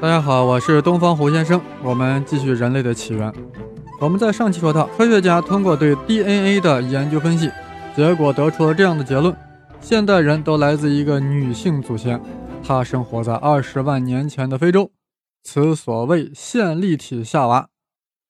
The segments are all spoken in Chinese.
大家好，我是东方胡先生。我们继续人类的起源。我们在上期说到，科学家通过对 DNA 的研究分析，结果得出了这样的结论：现代人都来自一个女性祖先，她生活在二十万年前的非洲，此所谓线粒体夏娃。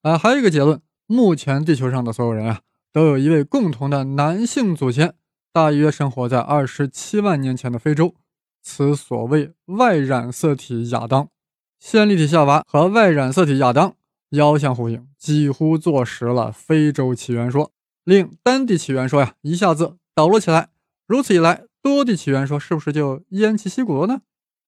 啊，还有一个结论：目前地球上的所有人啊，都有一位共同的男性祖先，大约生活在二十七万年前的非洲，此所谓外染色体亚当。线粒体夏娃和外染色体亚当遥相呼应，几乎坐实了非洲起源说，令单地起源说呀一下子倒落起来。如此一来，多地起源说是不是就偃旗息鼓了呢？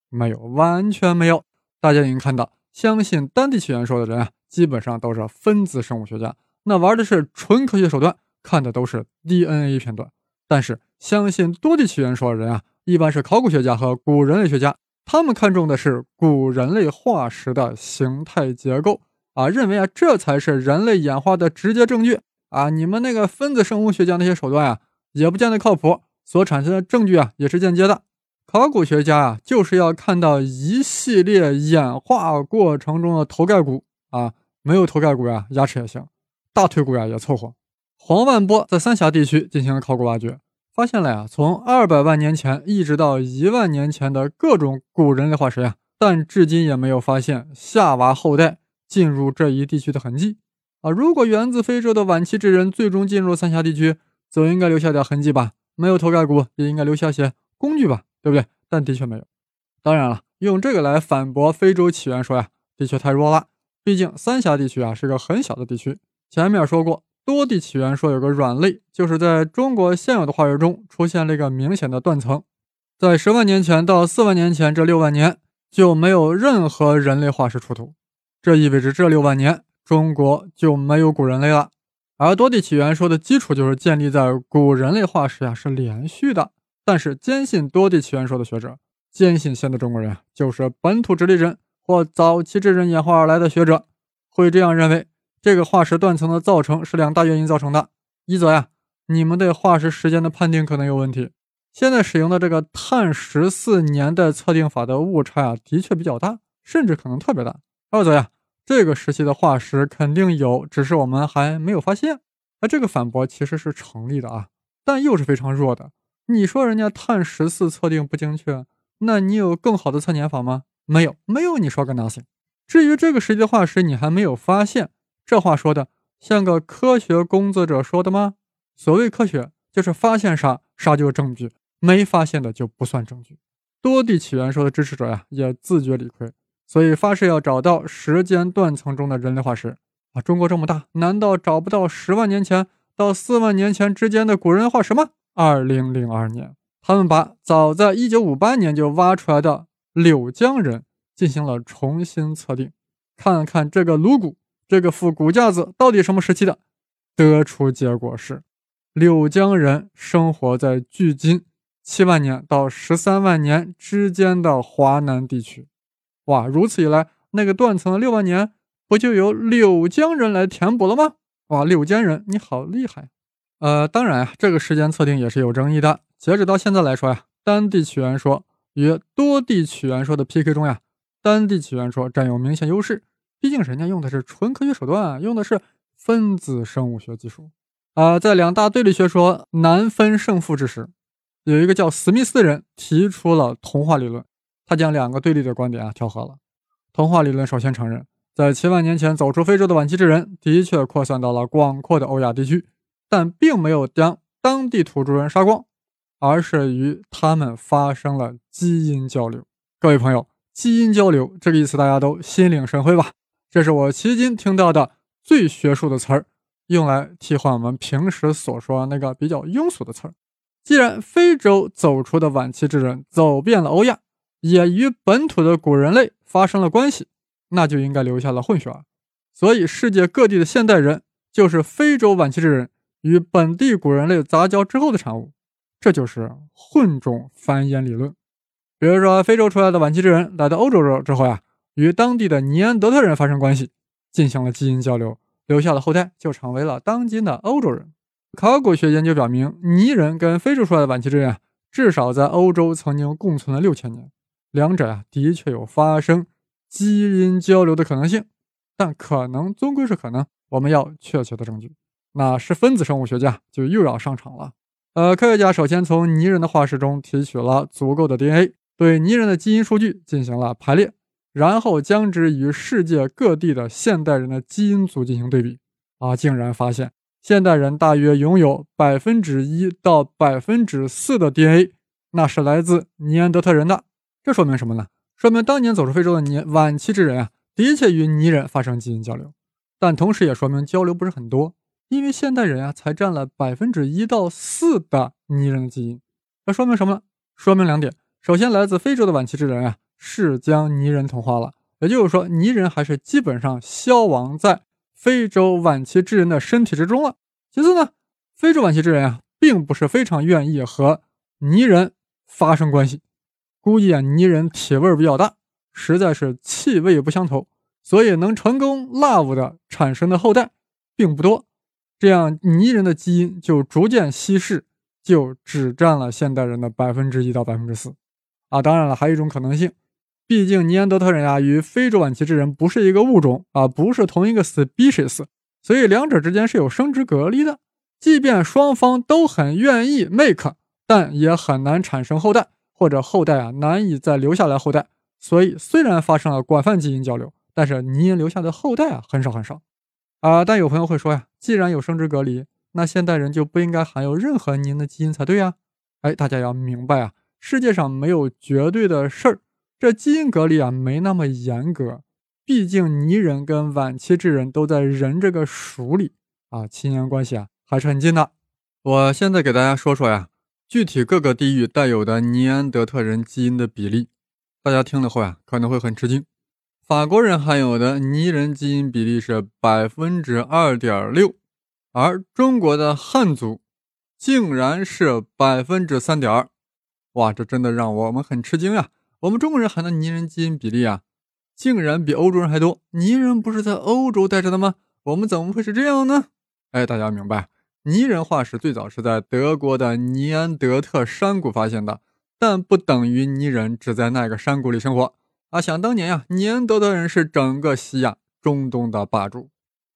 没有，完全没有。大家已经看到，相信单地起源说的人啊，基本上都是分子生物学家，那玩的是纯科学手段，看的都是 DNA 片段。但是相信多地起源说的人啊，一般是考古学家和古人类学家。他们看重的是古人类化石的形态结构啊，认为啊这才是人类演化的直接证据啊。你们那个分子生物学家那些手段啊，也不见得靠谱，所产生的证据啊也是间接的。考古学家啊，就是要看到一系列演化过程中的头盖骨啊，没有头盖骨呀，牙齿也行，大腿骨呀也凑合。黄万波在三峡地区进行了考古挖掘。发现了呀，从二百万年前一直到一万年前的各种古人类化石呀，但至今也没有发现夏娃后代进入这一地区的痕迹啊。如果源自非洲的晚期智人最终进入三峡地区，总应该留下点痕迹吧？没有头盖骨，也应该留下些工具吧？对不对？但的确没有。当然了，用这个来反驳非洲起源说呀，的确太弱了。毕竟三峡地区啊是个很小的地区。前面说过。多地起源说有个软肋，就是在中国现有的化石中出现了一个明显的断层，在十万年前到四万年前这六万年就没有任何人类化石出土，这意味着这六万年中国就没有古人类了。而多地起源说的基础就是建立在古人类化石呀是连续的，但是坚信多地起源说的学者，坚信现代中国人就是本土直立人或早期智人演化而来的学者，会这样认为。这个化石断层的造成是两大原因造成的。一则呀，你们对化石时间的判定可能有问题。现在使用的这个碳十四年代测定法的误差啊，的确比较大，甚至可能特别大。二则呀，这个时期的化石肯定有，只是我们还没有发现。那这个反驳其实是成立的啊，但又是非常弱的。你说人家碳十四测定不精确，那你有更好的测年法吗？没有，没有。你说个 nothing。至于这个时期的化石，你还没有发现。这话说的像个科学工作者说的吗？所谓科学，就是发现啥啥就是证据，没发现的就不算证据。多地起源说的支持者呀，也自觉理亏，所以发誓要找到时间断层中的人类化石啊！中国这么大，难道找不到十万年前到四万年前之间的古人化石吗？二零零二年，他们把早在一九五八年就挖出来的柳江人进行了重新测定，看看这个颅骨。这个副骨架子到底什么时期的？得出结果是，柳江人生活在距今七万年到十三万年之间的华南地区。哇，如此一来，那个断层的六万年不就由柳江人来填补了吗？哇，柳江人你好厉害！呃，当然啊，这个时间测定也是有争议的。截止到现在来说呀，单地起源说与多地起源说的 PK 中呀，单地起源说占有明显优势。毕竟人家用的是纯科学手段，用的是分子生物学技术啊。在两大对立学说难分胜负之时，有一个叫史密斯的人提出了童话理论。他将两个对立的观点啊调和了。童话理论首先承认，在七万年前走出非洲的晚期智人的确扩散到了广阔的欧亚地区，但并没有将当地土著人杀光，而是与他们发生了基因交流。各位朋友，基因交流这个意思大家都心领神会吧？这是我迄今听到的最学术的词儿，用来替换我们平时所说那个比较庸俗的词儿。既然非洲走出的晚期智人走遍了欧亚，也与本土的古人类发生了关系，那就应该留下了混血儿。所以，世界各地的现代人就是非洲晚期智人与本地古人类杂交之后的产物。这就是混种繁衍理论。比如说，非洲出来的晚期智人来到欧洲之后呀。与当地的尼安德特人发生关系，进行了基因交流，留下的后代就成为了当今的欧洲人。考古学研究表明，尼人跟非洲出来的晚期智人，至少在欧洲曾经共存了六千年，两者啊的确有发生基因交流的可能性，但可能终归是可能，我们要确切的证据。那是分子生物学家就又要上场了。呃，科学家首先从泥人的化石中提取了足够的 DNA，对泥人的基因数据进行了排列，然后将之与世界各地的现代人的基因组进行对比，啊，竟然发现现代人大约拥有百分之一到百分之四的 DNA，那是来自尼安德特人的。这说明什么呢？说明当年走出非洲的尼晚期之人啊，的确与泥人发生基因交流，但同时也说明交流不是很多。因为现代人啊，才占了百分之一到四的泥人基因，这说明什么？说明两点：首先，来自非洲的晚期之人啊，是将泥人同化了，也就是说，泥人还是基本上消亡在非洲晚期智人的身体之中了。其次呢，非洲晚期智人啊，并不是非常愿意和泥人发生关系，估计啊，泥人体味比较大，实在是气味不相投，所以能成功 love 的产生的后代并不多。这样，泥人的基因就逐渐稀释，就只占了现代人的百分之一到百分之四。啊，当然了，还有一种可能性，毕竟尼安德特人呀与非洲晚期智人不是一个物种啊，不是同一个 species，所以两者之间是有生殖隔离的。即便双方都很愿意 make，但也很难产生后代，或者后代啊难以再留下来后代。所以，虽然发生了广泛基因交流，但是泥人留下的后代啊很少很少。啊，但有朋友会说呀，既然有生殖隔离，那现代人就不应该含有任何泥人的基因才对呀？哎，大家要明白啊，世界上没有绝对的事儿，这基因隔离啊没那么严格，毕竟泥人跟晚期智人都在人这个属里啊，亲缘关系啊还是很近的。我现在给大家说说呀，具体各个地域带有的尼安德特人基因的比例，大家听了后呀可能会很吃惊。法国人含有的泥人基因比例是百分之二点六，而中国的汉族竟然是百分之三点二，哇，这真的让我们很吃惊呀！我们中国人含的泥人基因比例啊，竟然比欧洲人还多。泥人不是在欧洲待着的吗？我们怎么会是这样呢？哎，大家明白，泥人化石最早是在德国的尼安德特山谷发现的，但不等于泥人只在那个山谷里生活。啊，想当年呀，尼安德特人是整个西亚、中东的霸主。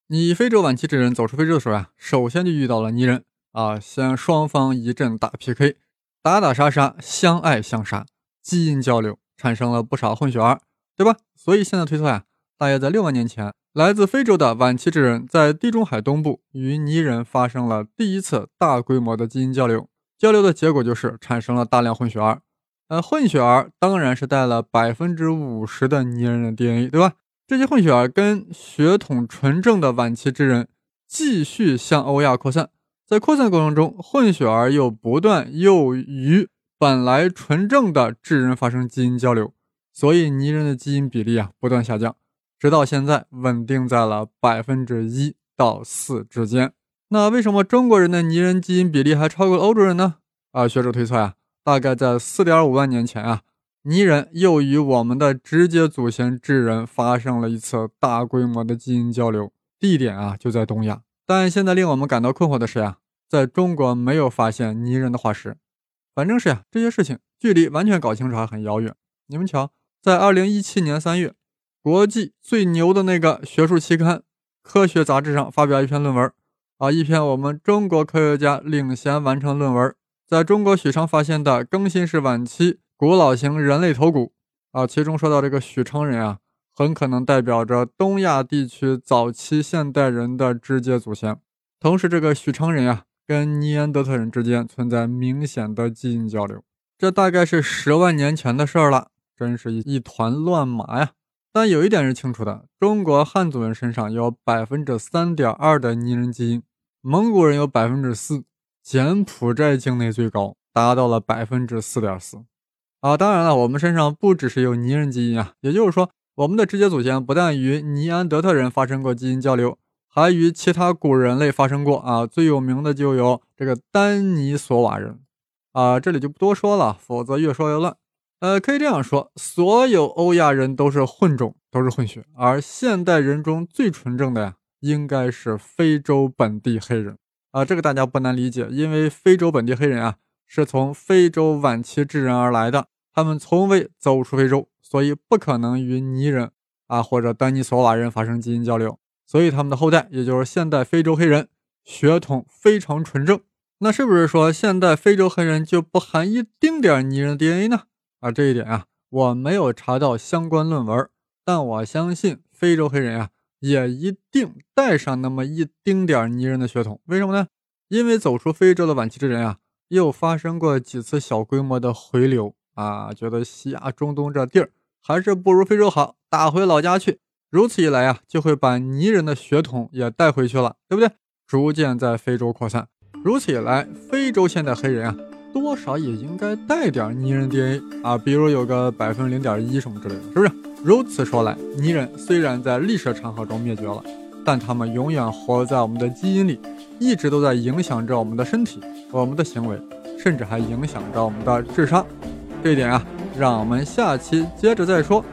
你非洲晚期智人走出非洲的时候呀，首先就遇到了泥人啊，先双方一阵大 PK，打打杀杀，相爱相杀，基因交流产生了不少混血儿，对吧？所以现在推测呀，大约在六万年前，来自非洲的晚期智人在地中海东部与泥人发生了第一次大规模的基因交流，交流的结果就是产生了大量混血儿。呃，混血儿当然是带了百分之五十的泥人的 DNA，对吧？这些混血儿跟血统纯正的晚期智人继续向欧亚扩散，在扩散过程中，混血儿又不断又与本来纯正的智人发生基因交流，所以泥人的基因比例啊不断下降，直到现在稳定在了百分之一到四之间。那为什么中国人的泥人基因比例还超过欧洲人呢？啊，学者推测啊。大概在四点五万年前啊，泥人又与我们的直接祖先智人发生了一次大规模的基因交流，地点啊就在东亚。但现在令我们感到困惑的是呀，在中国没有发现泥人的化石。反正是呀，这些事情距离完全搞清楚还很遥远。你们瞧，在二零一七年三月，国际最牛的那个学术期刊《科学》杂志上发表一篇论文，啊，一篇我们中国科学家领衔完成论文。在中国许昌发现的更新世晚期古老型人类头骨啊，其中说到这个许昌人啊，很可能代表着东亚地区早期现代人的直接祖先。同时，这个许昌人啊，跟尼安德特人之间存在明显的基因交流，这大概是十万年前的事儿了，真是一一团乱麻呀。但有一点是清楚的，中国汉族人身上有百分之三点二的泥人基因，蒙古人有百分之四。柬埔寨境内最高，达到了百分之四点四，啊，当然了，我们身上不只是有泥人基因啊，也就是说，我们的直接祖先不但与尼安德特人发生过基因交流，还与其他古人类发生过啊，最有名的就有这个丹尼索瓦人，啊，这里就不多说了，否则越说越乱。呃，可以这样说，所有欧亚人都是混种，都是混血，而现代人中最纯正的呀，应该是非洲本地黑人。啊，这个大家不难理解，因为非洲本地黑人啊是从非洲晚期智人而来的，他们从未走出非洲，所以不可能与泥人啊或者丹尼索瓦人发生基因交流，所以他们的后代也就是现代非洲黑人血统非常纯正。那是不是说现代非洲黑人就不含一丁点儿拟人 DNA 呢？啊，这一点啊，我没有查到相关论文，但我相信非洲黑人啊，也一定带上那么一丁点儿拟人的血统。为什么呢？因为走出非洲的晚期之人啊，又发生过几次小规模的回流啊，觉得西亚、中东这地儿还是不如非洲好，打回老家去。如此一来啊，就会把泥人的血统也带回去了，对不对？逐渐在非洲扩散。如此一来，非洲现代黑人啊，多少也应该带点泥人 DNA 啊，比如有个百分之零点一什么之类的，是不是？如此说来，泥人虽然在历史长河中灭绝了，但他们永远活在我们的基因里，一直都在影响着我们的身体、我们的行为，甚至还影响着我们的智商。这一点啊，让我们下期接着再说。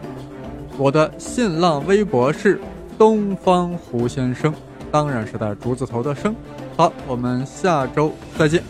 我的新浪微博是东方胡先生。当然是带竹字头的生。好，我们下周再见。